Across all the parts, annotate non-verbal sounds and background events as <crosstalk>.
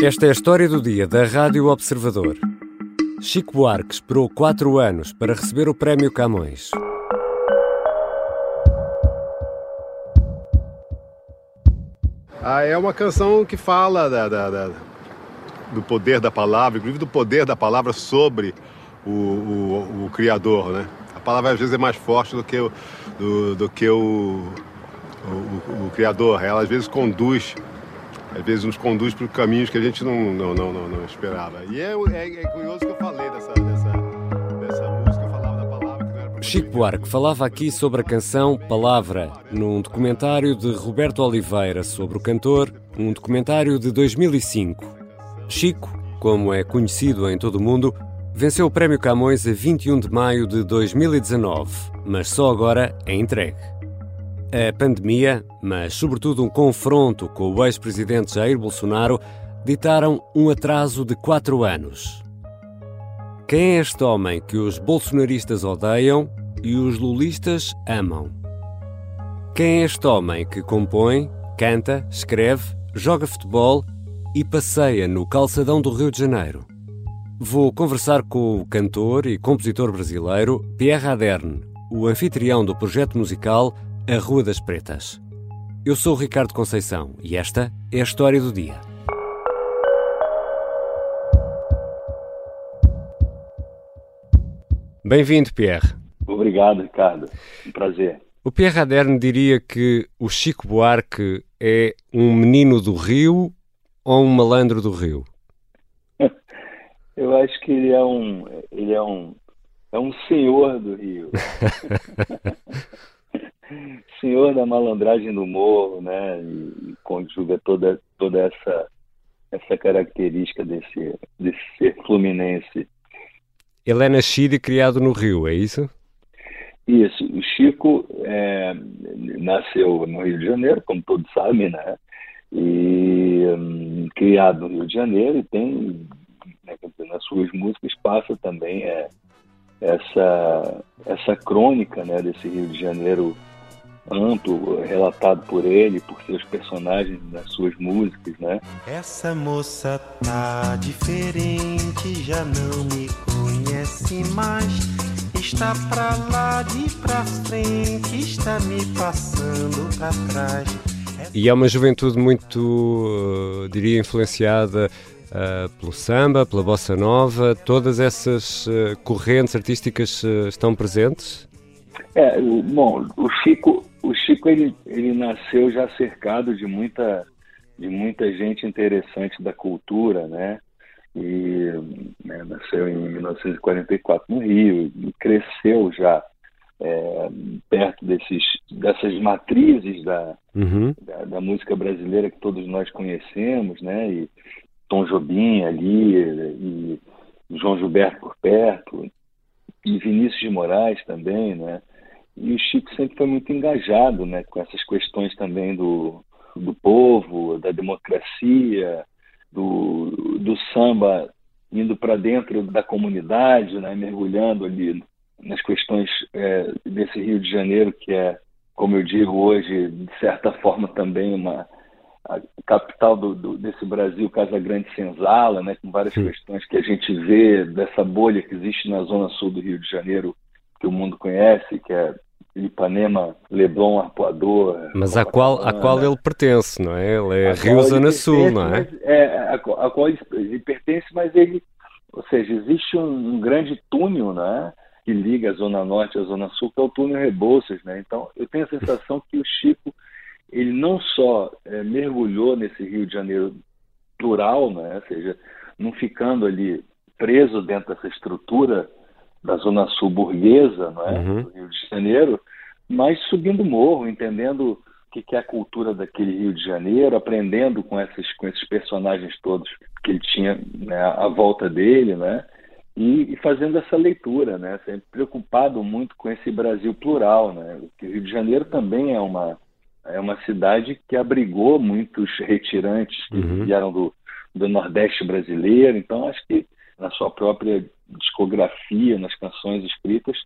Esta é a história do dia da Rádio Observador. Chico Buarque esperou quatro anos para receber o Prémio Camões. Ah, é uma canção que fala da, da, da, do poder da palavra, inclusive do poder da palavra sobre o, o, o Criador, né? A palavra às vezes é mais forte do que o, do, do que o, o, o Criador. Ela às vezes conduz às vezes nos conduz por caminhos que a gente não, não, não, não, não esperava. E é, é, é, curioso que eu falei dessa, dessa, dessa música, eu falava da palavra que não era Chico Buarque falava aqui sobre a canção Palavra, num documentário de Roberto Oliveira sobre o cantor, um documentário de 2005. Chico, como é conhecido em todo o mundo, venceu o Prémio Camões a 21 de maio de 2019, mas só agora é entregue. A pandemia, mas sobretudo um confronto com o ex-presidente Jair Bolsonaro, ditaram um atraso de quatro anos. Quem é este homem que os bolsonaristas odeiam e os lulistas amam? Quem é este homem que compõe, canta, escreve, joga futebol e passeia no calçadão do Rio de Janeiro? Vou conversar com o cantor e compositor brasileiro Pierre Aderne, o anfitrião do projeto musical a Rua das Pretas. Eu sou o Ricardo Conceição e esta é a história do dia. Bem-vindo, Pierre. Obrigado, Ricardo. Um prazer. O Pierre Aderne diria que o Chico Buarque é um menino do Rio ou um malandro do Rio? <laughs> Eu acho que ele é um, ele é um, é um senhor do Rio. <laughs> senhor da malandragem do morro, né? E, conjuga toda, toda essa, essa característica desse, desse ser fluminense. Ele é nascido e criado no Rio, é isso? Isso. O Chico é, nasceu no Rio de Janeiro, como todos sabem, né? E um, criado no Rio de Janeiro e tem, né, nas suas músicas, passa também é, essa, essa crônica né, desse Rio de Janeiro amplo, relatado por ele, por seus personagens nas suas músicas, né? Essa moça tá diferente, já não me conhece mais. Está pra lá de pra frente, está me passando pra trás. E é uma juventude muito, uh, diria, influenciada uh, pelo samba, pela bossa nova. Todas essas uh, correntes artísticas estão presentes? É, bom, o Chico, o Chico ele, ele nasceu já cercado de muita, de muita gente interessante da cultura, né? E né, nasceu em 1944 no Rio e cresceu já é, perto desses, dessas matrizes da, uhum. da, da, música brasileira que todos nós conhecemos, né? E Tom Jobim ali, e João Gilberto por perto, e Vinícius de Moraes também, né? E o Chico sempre foi muito engajado né, com essas questões também do, do povo, da democracia, do, do samba indo para dentro da comunidade, né, mergulhando ali nas questões é, desse Rio de Janeiro, que é, como eu digo hoje, de certa forma também uma a capital do, do, desse Brasil, Casa Grande Senzala, né, com várias Sim. questões que a gente vê dessa bolha que existe na zona sul do Rio de Janeiro, que o mundo conhece, que é Ipanema, Leblon, Arpoador. Mas a qual, a qual ele pertence, não é? Ele é Rio Zona Sul, não é? é a, qual ele, ele, pertence, mas ele, ou seja, existe um, um, grande túnel, né? Que liga a Zona Norte à Zona Sul, que é o túnel Rebouças, né? Então, eu tenho a sensação que o Chico, ele não só é, mergulhou nesse Rio de Janeiro plural, né? Ou seja, não ficando ali preso dentro dessa estrutura da zona sul burguesa, não é? Uhum. do Rio de Janeiro, mas subindo morro, entendendo o que, é a cultura daquele Rio de Janeiro, aprendendo com esses, com esses personagens todos que ele tinha né, à volta dele, né? E, e, fazendo essa leitura, né? Sempre preocupado muito com esse Brasil plural, né? O Rio de Janeiro também é uma é uma cidade que abrigou muitos retirantes que uhum. vieram do, do Nordeste brasileiro. Então, acho que na sua própria discografia, nas canções escritas,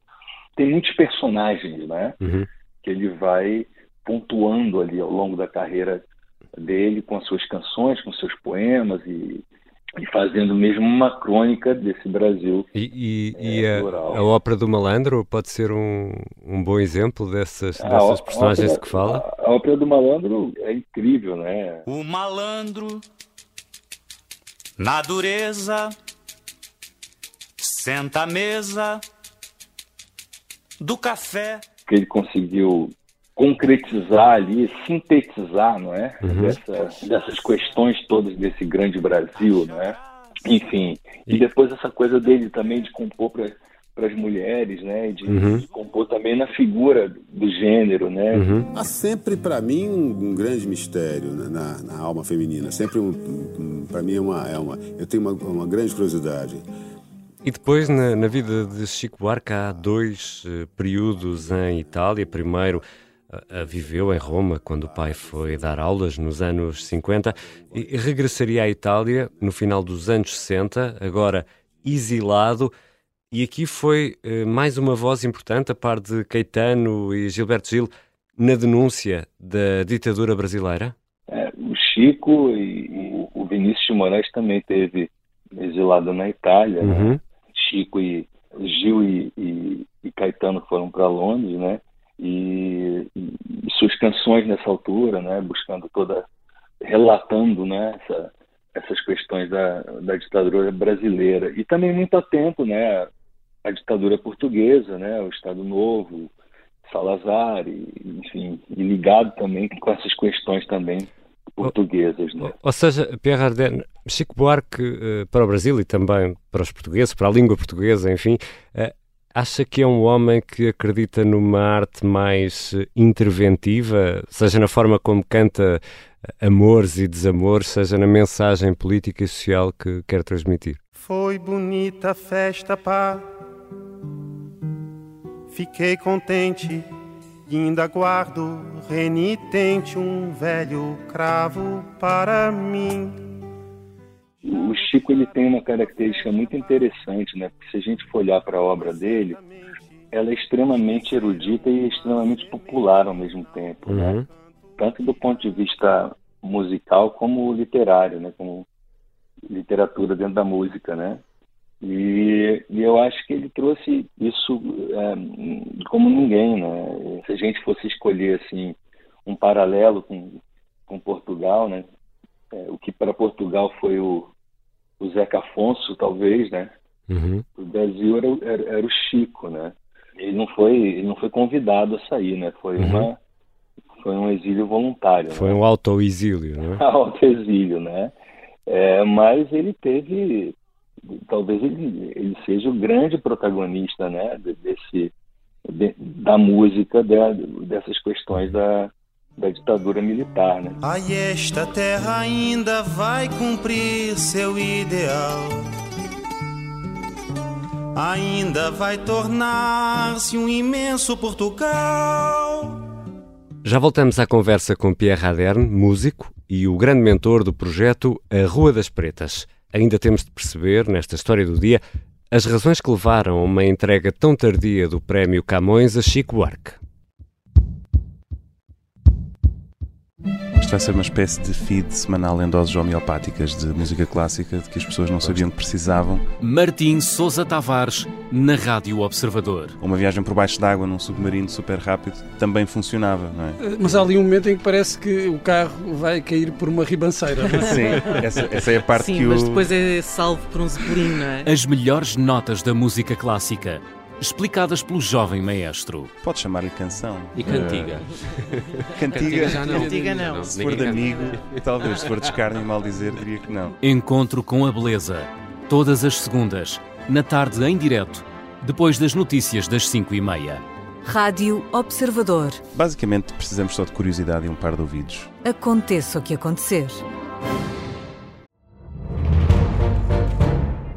tem muitos personagens, né? Uhum. Que ele vai pontuando ali ao longo da carreira dele com as suas canções, com seus poemas e, e fazendo mesmo uma crônica desse Brasil. E, e, e é, a, a, ópera do malandro pode ser um, um bom exemplo dessas, dessas personagens ópera, que fala? A, a ópera do malandro é incrível, né? O malandro na dureza senta à mesa do café. Que ele conseguiu concretizar ali, sintetizar, não é? Uhum. Dessa, dessas questões todas desse grande Brasil, não é? Enfim, e depois essa coisa dele também de compor para as mulheres, né? De, uhum. de, compor também na figura do gênero, né? Uhum. Há sempre para mim um, um, grande mistério né? na, na, alma feminina. Sempre um, um para mim é uma, é uma, eu tenho uma, uma grande curiosidade. E depois, na, na, vida de Chico Buarque, há dois uh, períodos em Itália. Primeiro, uh, viveu em Roma quando o pai foi dar aulas nos anos 50 e regressaria à Itália no final dos anos 60, agora exilado. E aqui foi uh, mais uma voz importante, a par de Caetano e Gilberto Gil, na denúncia da ditadura brasileira? É, o Chico e, e, o Vinícius de Moraes também teve exilado na Itália, né? uhum. né? Chico e Gil e, e, e Caetano foram para Londres, né? E, e, suas canções nessa altura, né? Buscando toda, relatando, né? Essa, essas questões da, da ditadura brasileira e também muito atento, né? À ditadura portuguesa, né? O Estado Novo, Salazar, e, enfim, e ligado também com essas questões também portuguesas. Né? Ou seja, Pierre Arden, Chico Buarque uh, para o Brasil e também para os portugueses, para a língua portuguesa, enfim, uh, acha que é um homem que acredita numa arte mais uh, interventiva, seja na forma como canta amores e desamores, seja na mensagem política e social que quer transmitir? Foi bonita a festa, pá. Fiquei contente ainda guardo renitente um velho cravo para mim. O Chico ele tem uma característica muito interessante, né? Porque se a gente for olhar para a obra dele, ela é extremamente erudita e extremamente popular ao mesmo tempo, né? uhum. né? Tanto do ponto de vista musical como literário, né? Como literatura dentro da música, né? E, e, eu acho que ele trouxe isso é, como ninguém, né? Se a gente fosse escolher assim um paralelo com, com Portugal, né? É, o que para Portugal foi o, o Zeca Afonso, talvez, né? Uhum. O Brasil era, era, era, o Chico, né? Ele não foi ele não foi convidado a sair, né? Foi uhum. uma foi um exílio voluntário. Foi né? um autoexílio, né? <laughs> autoexílio, né? É, mas ele teve talvez ele, ele seja o grande protagonista né, desse, de, da música de, dessas questões da, da ditadura militar. Né? Aí esta terra ainda vai cumprir seu ideal. Ainda vai tornar-se um imenso Portugal. Já voltamos à conversa com Pierre Radern, músico e o grande mentor do projeto A Rua das Pretas ainda temos de perceber, nesta história do dia, as razões que levaram a uma entrega tão tardia do Prémio Camões a Chico Buarque. Vai ser uma espécie de feed semanal em doses homeopáticas de música clássica de que as pessoas não sabiam que precisavam. Martim Sousa Tavares, na Rádio Observador. Uma viagem por baixo d'água num submarino super rápido também funcionava, não é? Eh, mas há ali um momento em que parece que o carro vai cair por uma ribanceira. Não é? <laughs> Sim, essa, essa, é a parte Sim, que o... mas depois é salvo por um zeppelin, não é? As melhores notas da música clássica explicadas pelo jovem maestro. Pode chamar-lhe canção. E cantiga. <laughs> Uh, cantiga já não. Cantiga não. Se for de amigo, talvez. Se for de escárnio e mal dizer, diria que não. Encontro com a beleza. Todas as segundas, na tarde em direto, depois das notícias das 5 e meia. Rádio Observador. Basicamente, precisamos só de curiosidade e um par de ouvidos. Aconteça o que acontecer.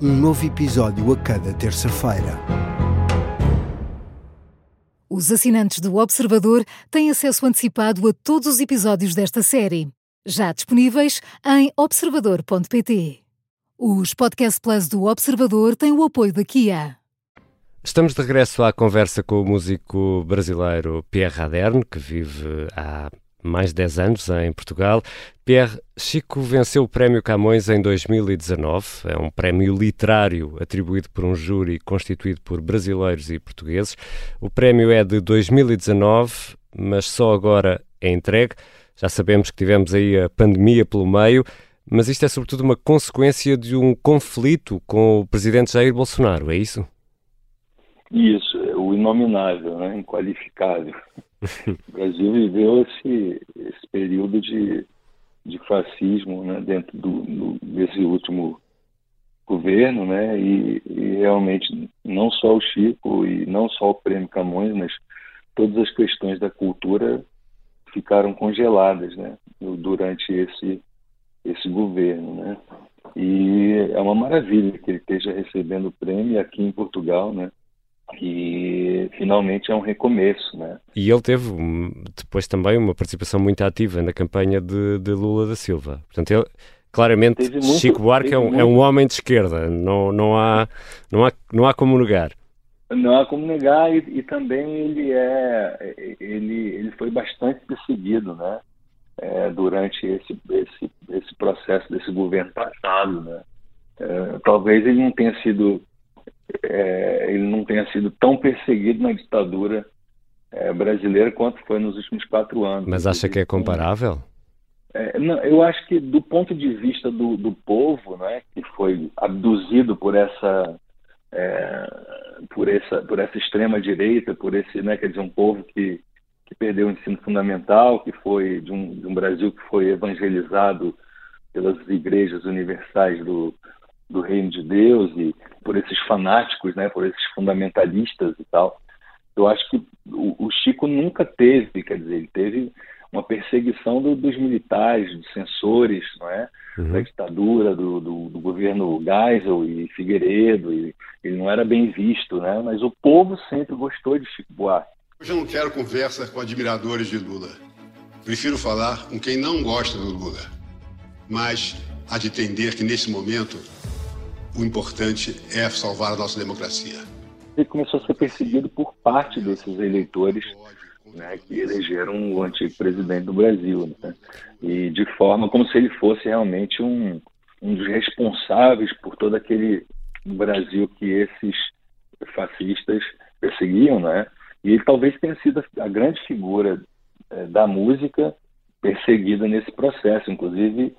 Um novo episódio a cada terça-feira. Os assinantes do Observador têm acesso antecipado a todos os episódios desta série, já disponíveis em observador.pt. Os Podcast Plus do Observador têm o apoio da Kia. Estamos de regresso à conversa com o músico brasileiro Pierre Raderne, que vive há mais de 10 anos em Portugal. Pierre, Chico venceu o Prémio Camões em 2019. É um prémio literário atribuído por um júri constituído por brasileiros e portugueses. O prémio é de 2019, mas só agora é entregue. Já sabemos que tivemos aí a pandemia pelo meio, mas isto é sobretudo uma consequência de um conflito com o presidente Jair Bolsonaro, é isso? Isso, o inominável, né? inqualificável. <laughs> o Brasil viveu esse, esse período de, de fascismo né? dentro do, do, desse último governo, né? E, e, realmente não só o Chico e não só o Prêmio Camões, mas todas as questões da cultura ficaram congeladas, né? Durante esse esse governo, né? E é uma maravilha que ele esteja recebendo o prêmio aqui em Portugal, né? E finalmente é um recomeço, né? E ele teve depois também uma participação muito ativa na campanha de, de Lula da Silva. Portanto, ele claramente muito, Chico Buarque é um, é um, homem de esquerda. Não, não há não há não há como negar. Não há como negar e, e também ele é ele ele foi bastante perseguido, né? É, durante esse, esse, esse processo desse governo passado, né? É, talvez ele não tenha sido é, ele não tenha sido tão perseguido na ditadura é, brasileira quanto foi nos últimos quatro anos. Mas acha que é comparável? É, não, eu acho que do ponto de vista do, do povo, né, que foi abduzido por essa é, por essa por essa extrema direita, por esse, né, quer dizer, um povo que que perdeu o ensino fundamental, que foi de um, de um Brasil que foi evangelizado pelas igrejas universais do, do reino de Deus e por esses fanáticos, né, por esses fundamentalistas e tal. Eu acho que o, o Chico nunca teve, quer dizer, ele teve uma perseguição do, dos militares, dos censores, não é? Uhum. Da ditadura, do, do, do, governo Geisel e Figueiredo, e ele não era bem visto, né? Mas o povo sempre gostou de Chico Buarque. Hoje eu não quero conversa com admiradores de Lula. Prefiro falar com quem não gosta do Lula. Mas há de entender que nesse momento o importante é salvar a nossa democracia. Ele começou a ser perseguido por parte desses eleitores né, que elegeram o antigo presidente do Brasil. Né? E de forma como se ele fosse realmente um, um dos responsáveis por todo aquele Brasil que esses fascistas perseguiam, né? E ele talvez tenha sido a grande figura é, da música perseguida nesse processo, inclusive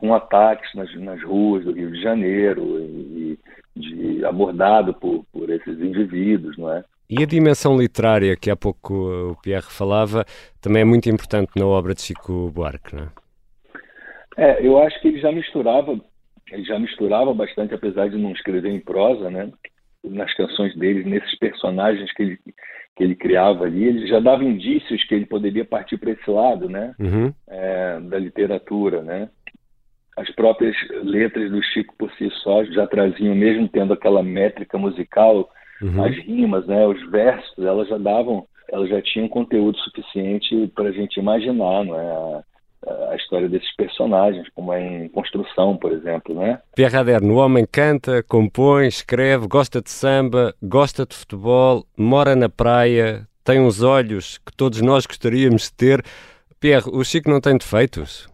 com ataques nas, nas ruas do Rio de Janeiro e, de, abordado por, por esses indivíduos, não é? E a dimensão literária que há pouco o Pierre falava também é muito importante na obra de Chico Buarque, não é? É, eu acho que ele já misturava, ele já misturava bastante, apesar de não escrever em prosa, né? Nas canções dele, nesses personagens que ele, que ele criava ali, ele já dava indícios que ele poderia partir para esse lado, né? Uhum. É, da literatura, né? As próprias letras do Chico por si só já traziam, mesmo tendo aquela métrica musical, uhum. as rimas, né, os versos, elas já davam, elas já tinham conteúdo suficiente para a gente imaginar, não é? A, a, história desses personagens, como é em construção, por exemplo, né? Pierre Aderno, o homem canta, compõe, escreve, gosta de samba, gosta de futebol, mora na praia, tem uns olhos que todos nós gostaríamos de ter. Pierre, o Chico não tem defeitos?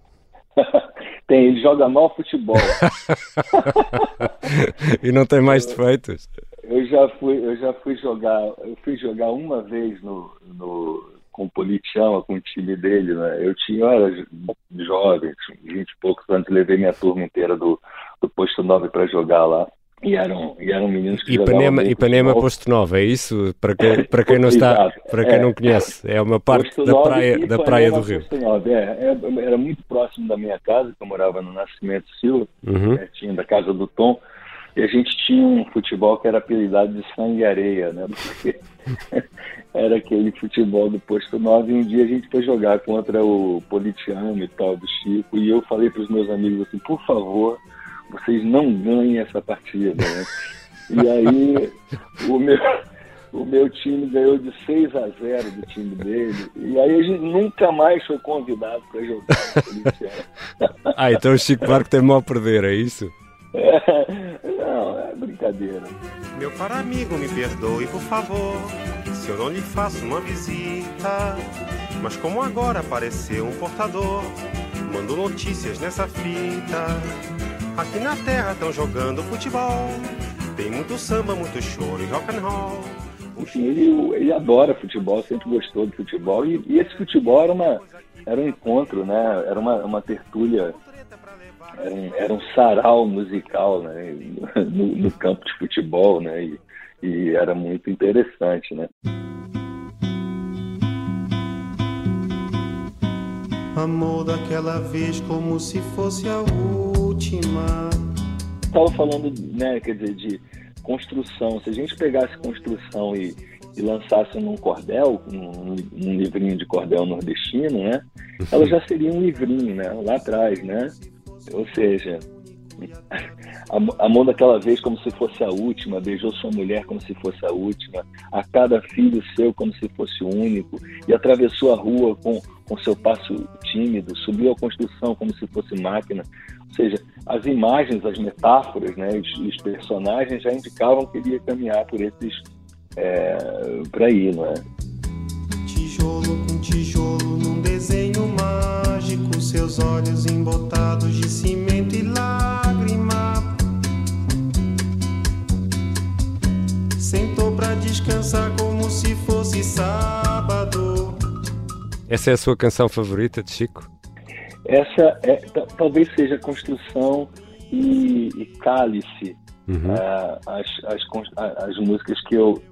<laughs> Tem, ele joga mal futebol. <laughs> e não tem mais defeitos? Eu já fui, eu já fui jogar, eu fui jogar uma vez no, no com o Politichama, com o time dele, né? Eu tinha, eu era jovem, 20 e poucos anos, levei minha turma inteira do, do posto 9 para jogar lá. E eram, e eram meninos que Ipanema, Ipanema Posto Novo, é isso? Para quem, <laughs> para quem não está, para quem é, não conhece, é uma parte Posto da praia, da praia do Rio. é, é, era muito próximo da minha casa, que eu morava no Nascimento Silva, uhum. pertinho da casa do Tom, e a gente tinha um futebol que era apelidado de sangue e areia, né? Porque <laughs> era aquele futebol do posto 9 e um dia a gente foi jogar contra o Politiano e tal do Chico e eu falei para os meus amigos assim, por favor, vocês não ganhem essa partida, né? E aí o meu, o meu time ganhou de 6 a 0 do time dele. E aí a gente nunca mais foi convidado para jogar <laughs> Ah, então o Chico Buarque tem mal a perder, é isso? É, não, é brincadeira. Meu caro amigo, me perdoe, por favor, se eu não lhe faço uma visita. Mas como agora apareceu um portador, mando notícias nessa fita. Aqui na terra estão jogando futebol. Tem muito samba, muito choro e rock and roll. Enfim, ele, ele adora futebol, sempre gostou de futebol. E, e esse futebol era, uma, era um encontro, né? Era uma, uma tertúlia era um, era um sarau musical né, no, no, campo de futebol, né, e, e era muito interessante, né. Amor daquela vez como se fosse a última. Estava falando, né, quer dizer, de construção. Se a gente pegasse construção e, e lançasse num cordel, num, num livrinho de cordel nordestino, né, ela já seria um livrinho, né, lá atrás, né. Ou seja, amou daquela vez como se fosse a última, beijou sua mulher como se fosse a última, a cada filho seu como se fosse o único, e atravessou a rua com, com seu passo tímido, subiu a construção como se fosse máquina. Ou seja, as imagens, as metáforas, né, os, os personagens já indicavam que ele ia caminhar por esses. É, por aí, não é? Tijolo com tijolo num desenho mágico, seus olhos embotados de cimento e lágrima. Sentou pra descansar como se fosse sábado. Essa é a sua canção favorita de Chico? Essa é, talvez seja Construção e, e Cálice, uhum. uh, as, as, as músicas que eu,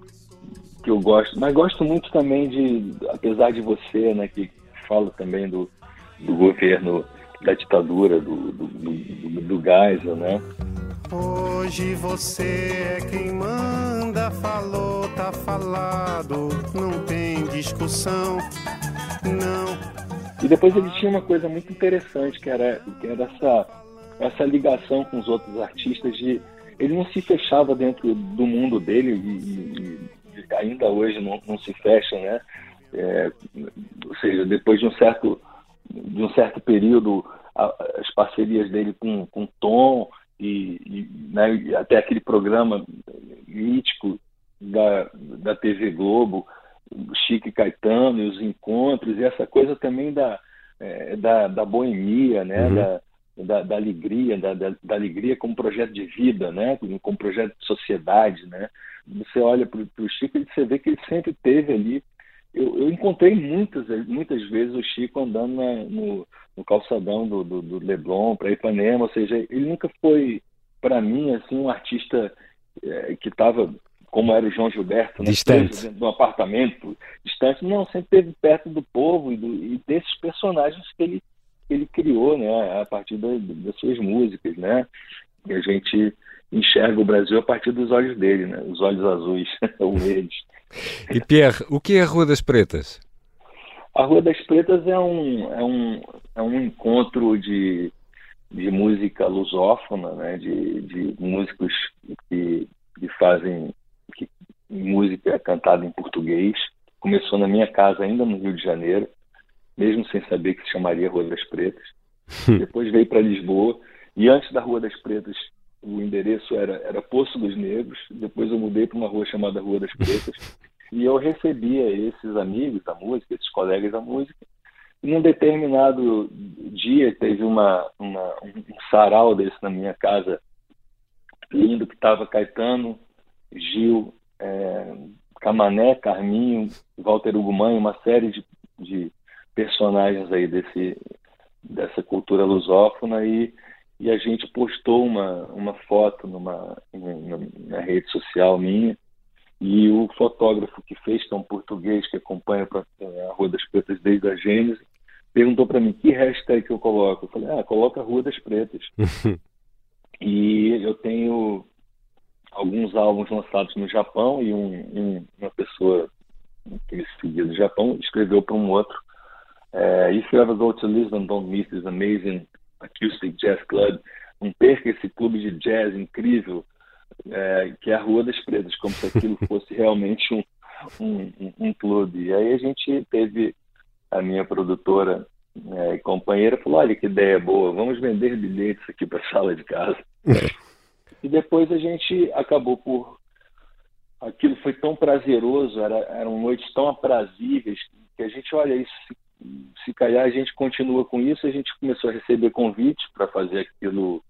que eu gosto. Mas gosto muito também de, apesar de você, né, que fala também do, do governo da ditadura, do, do, do, do Geisel, né? Hoje você é quem manda, falou, tá falado, não tem discussão, não. E depois ele tinha uma coisa muito interessante, que era, que era essa, essa ligação com os outros artistas de ele não se fechava dentro do mundo dele e, e ainda hoje não, não, se fecha, né? É, ou seja, depois de um certo de um certo período a, as parcerias dele com, com Tom e, e né, até aquele programa mítico da, da TV Globo, Chique Caetano e os encontros, e essa coisa também da, é, da, da boemia, né? Uhum. Da, da, da, alegria, da, da, da, alegria como projeto de vida, né? como projeto de sociedade. Né? Você olha para o Chico e você vê que ele sempre teve ali. Eu, eu encontrei muitas, muitas vezes o Chico andando na, no, no, calçadão do, do, do Leblon para Ipanema, ou seja, ele nunca foi, para mim, assim, um artista é, que estava como era o João Gilberto, né? distante, dentro de um apartamento distante, não, sempre esteve perto do povo e, do, e desses personagens que ele ele criou, né, a partir da, das suas músicas, né? E a gente enxerga o Brasil a partir dos olhos dele, né? Os olhos azuis <laughs> ou verdes. E Pierre, o que é a Rua das Pretas? A Rua das Pretas é um é um, é um encontro de, de música lusófona, né? De, de músicos que, que fazem que, música cantada em português. Começou na minha casa ainda no Rio de Janeiro mesmo sem saber que se chamaria Rua das Pretas. Depois veio para Lisboa e antes da Rua das Pretas o endereço era, era Poço dos Negros. Depois eu mudei para uma rua chamada Rua das Pretas e eu recebia esses amigos da música, esses colegas da música. E num determinado dia teve uma, uma um sarau desse na minha casa lindo que estava Caetano, Gil, é, Camané, Carminho, Walter Ugumã, uma série de, de personagens aí desse, dessa cultura lusófona e, e a gente postou uma, uma foto numa, na, na rede social minha e o fotógrafo que fez, que é um português que acompanha a Rua das Pretas desde a Gênese, perguntou para mim que hashtag que eu coloco. Eu falei, ah, coloca Rua das Pretas. <laughs> e eu tenho alguns álbuns lançados no Japão e um, um, uma pessoa que me seguia do Japão escreveu para um outro uh, If you ever go to Lisbon, don't miss this amazing acoustic jazz club. Não perca esse clube de jazz incrível é, que é a Rua das Pretas, como se aquilo <laughs> fosse realmente um, um, um, clube. E aí a gente teve a minha produtora é, e companheira falou: olha que ideia boa, vamos vender bilhetes aqui para a sala de casa. <laughs> e depois a gente acabou por. Aquilo foi tão prazeroso, era, eram noites tão aprazíveis, que a gente, olha, isso, se, se calhar a gente continua com isso, a gente começou a receber convites para fazer aquilo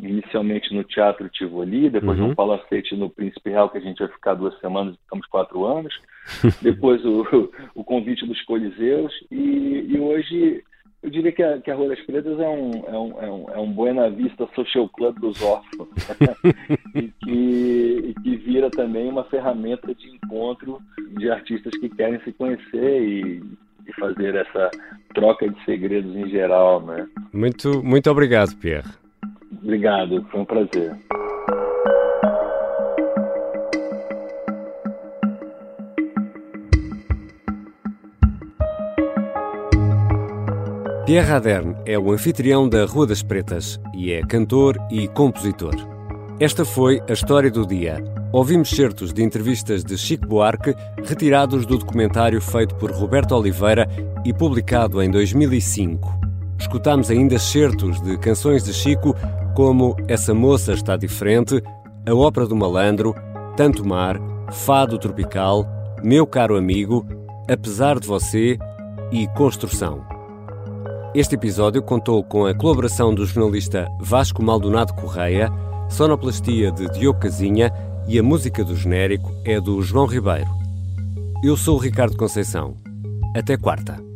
inicialmente no Teatro Tivoli, depois uhum. no Palacete no Príncipe Real, que a gente vai ficar duas semanas, ficamos quatro anos, <laughs> depois o, o convite dos Coliseus, e, e hoje eu diria que a, que a Rua das Pretas é um, é um, é um, é um Buena Vista Social Club dos órfãos, <laughs> e, que, e que vira também uma ferramenta de encontro de artistas que querem se conhecer e, e fazer essa troca de segredos em geral, né? Muito, muito obrigado, Pierre. Obrigado, foi um prazer. Pierre Aderne é o anfitrião da Rua das Pretas e é cantor e compositor. Esta foi a história do dia. Ouvimos certos de entrevistas de Chico Buarque retirados do documentário feito por Roberto Oliveira e publicado em 2005. Escutamos ainda certos de canções de Chico como Essa Moça Está Diferente, A Ópera do Malandro, Tanto Mar, Fado Tropical, Meu Caro Amigo, Apesar de Você e Construção. Este episódio contou com a colaboração do jornalista Vasco Maldonado Correia, sonoplastia de Diogo Casinha e a música do genérico é do João Ribeiro. Eu sou o Ricardo Conceição. Até quarta.